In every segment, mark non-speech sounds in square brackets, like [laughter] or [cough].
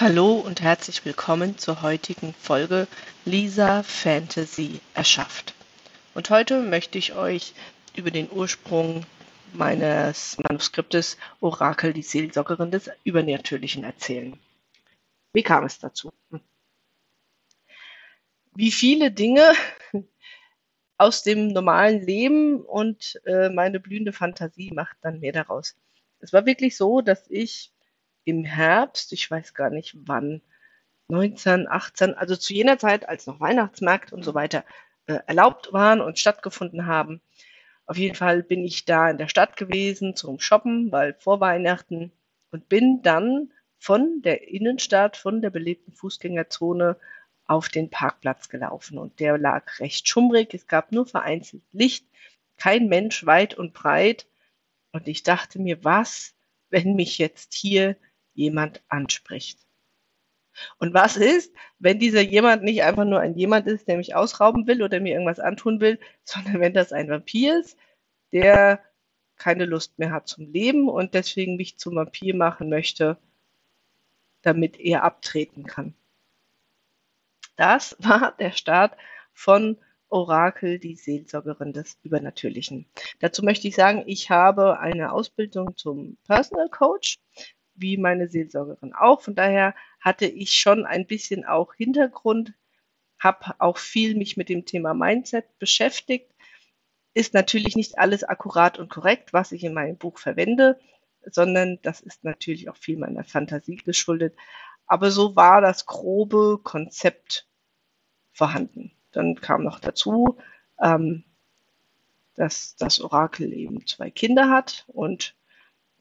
Hallo und herzlich willkommen zur heutigen Folge Lisa Fantasy erschafft. Und heute möchte ich euch über den Ursprung meines Manuskriptes Orakel, die Seelsorgerin des Übernatürlichen erzählen. Wie kam es dazu? Wie viele Dinge [laughs] aus dem normalen Leben und äh, meine blühende Fantasie macht dann mehr daraus. Es war wirklich so, dass ich im Herbst, ich weiß gar nicht wann, 19, 18, also zu jener Zeit, als noch Weihnachtsmärkte und so weiter äh, erlaubt waren und stattgefunden haben. Auf jeden Fall bin ich da in der Stadt gewesen zum Shoppen, weil vor Weihnachten und bin dann von der Innenstadt, von der belebten Fußgängerzone auf den Parkplatz gelaufen und der lag recht schummrig. Es gab nur vereinzelt Licht, kein Mensch weit und breit. Und ich dachte mir, was, wenn mich jetzt hier jemand anspricht. Und was ist, wenn dieser jemand nicht einfach nur ein jemand ist, der mich ausrauben will oder mir irgendwas antun will, sondern wenn das ein Vampir ist, der keine Lust mehr hat zum Leben und deswegen mich zum Vampir machen möchte, damit er abtreten kann. Das war der Start von Orakel, die Seelsorgerin des Übernatürlichen. Dazu möchte ich sagen, ich habe eine Ausbildung zum Personal Coach wie meine Seelsorgerin auch. Von daher hatte ich schon ein bisschen auch Hintergrund, habe auch viel mich mit dem Thema Mindset beschäftigt. Ist natürlich nicht alles akkurat und korrekt, was ich in meinem Buch verwende, sondern das ist natürlich auch viel meiner Fantasie geschuldet. Aber so war das grobe Konzept vorhanden. Dann kam noch dazu, ähm, dass das Orakel eben zwei Kinder hat und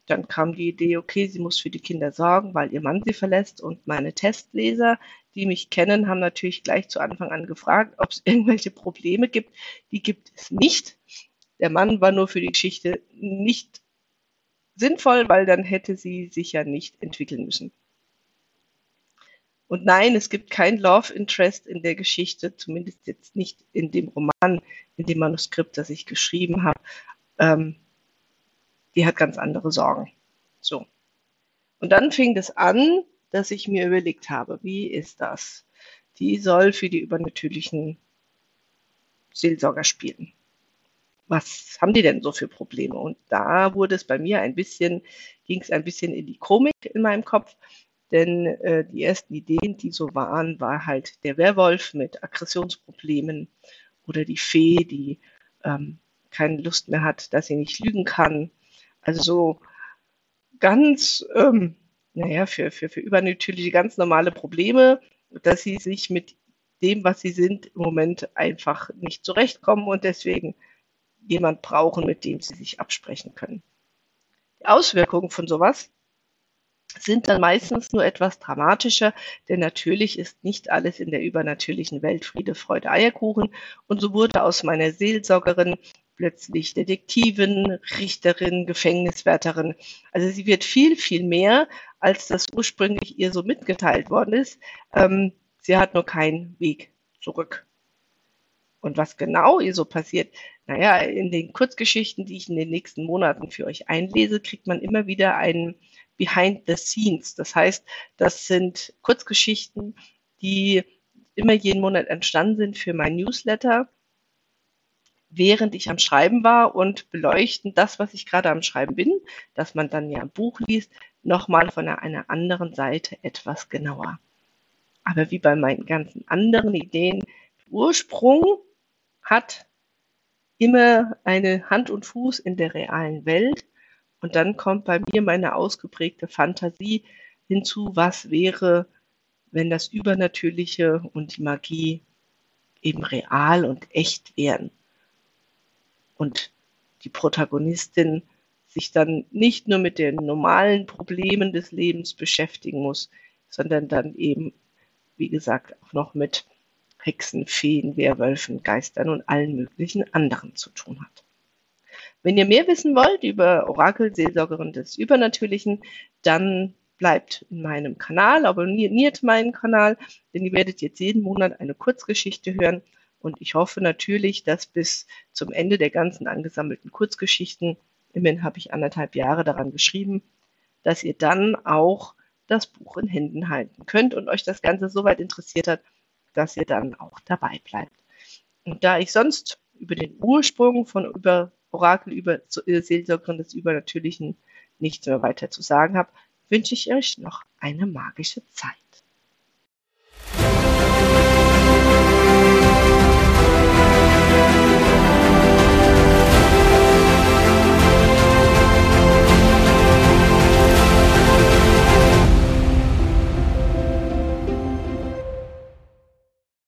dann kam die Idee, okay, sie muss für die Kinder sorgen, weil ihr Mann sie verlässt. Und meine Testleser, die mich kennen, haben natürlich gleich zu Anfang an gefragt, ob es [laughs] irgendwelche Probleme gibt. Die gibt es nicht. Der Mann war nur für die Geschichte nicht sinnvoll, weil dann hätte sie sich ja nicht entwickeln müssen. Und nein, es gibt kein Love Interest in der Geschichte, zumindest jetzt nicht in dem Roman, in dem Manuskript, das ich geschrieben habe. Ähm, die hat ganz andere Sorgen. So. Und dann fing es an, dass ich mir überlegt habe, wie ist das? Die soll für die übernatürlichen Seelsorger spielen. Was haben die denn so für Probleme? Und da wurde es bei mir ein bisschen, ging es ein bisschen in die Komik in meinem Kopf, denn äh, die ersten Ideen, die so waren, war halt der Werwolf mit Aggressionsproblemen oder die Fee, die ähm, keine Lust mehr hat, dass sie nicht lügen kann also so ganz, ähm, naja, für, für, für übernatürliche, ganz normale Probleme, dass sie sich mit dem, was sie sind, im Moment einfach nicht zurechtkommen und deswegen jemand brauchen, mit dem sie sich absprechen können. Die Auswirkungen von sowas sind dann meistens nur etwas dramatischer, denn natürlich ist nicht alles in der übernatürlichen Welt Friede, Freude, Eierkuchen. Und so wurde aus meiner Seelsorgerin plötzlich Detektivin, Richterin, Gefängniswärterin. Also sie wird viel, viel mehr, als das ursprünglich ihr so mitgeteilt worden ist. Ähm, sie hat nur keinen Weg zurück. Und was genau ihr so passiert, naja, in den Kurzgeschichten, die ich in den nächsten Monaten für euch einlese, kriegt man immer wieder einen Behind the Scenes. Das heißt, das sind Kurzgeschichten, die immer jeden Monat entstanden sind für mein Newsletter während ich am Schreiben war und beleuchten das, was ich gerade am Schreiben bin, dass man dann ja ein Buch liest, nochmal von einer anderen Seite etwas genauer. Aber wie bei meinen ganzen anderen Ideen, Ursprung hat immer eine Hand und Fuß in der realen Welt und dann kommt bei mir meine ausgeprägte Fantasie hinzu, was wäre, wenn das Übernatürliche und die Magie eben real und echt wären und die Protagonistin sich dann nicht nur mit den normalen Problemen des Lebens beschäftigen muss, sondern dann eben, wie gesagt, auch noch mit Hexen, Feen, Werwölfen, Geistern und allen möglichen anderen zu tun hat. Wenn ihr mehr wissen wollt über Orakel, Seelsorgerin des Übernatürlichen, dann bleibt in meinem Kanal, abonniert meinen Kanal, denn ihr werdet jetzt jeden Monat eine Kurzgeschichte hören. Und ich hoffe natürlich, dass bis zum Ende der ganzen angesammelten Kurzgeschichten, immerhin habe ich anderthalb Jahre daran geschrieben, dass ihr dann auch das Buch in Händen halten könnt und euch das Ganze soweit interessiert hat, dass ihr dann auch dabei bleibt. Und da ich sonst über den Ursprung von über Orakel über äh, Seelsorgerin des Übernatürlichen nichts mehr weiter zu sagen habe, wünsche ich euch noch eine magische Zeit.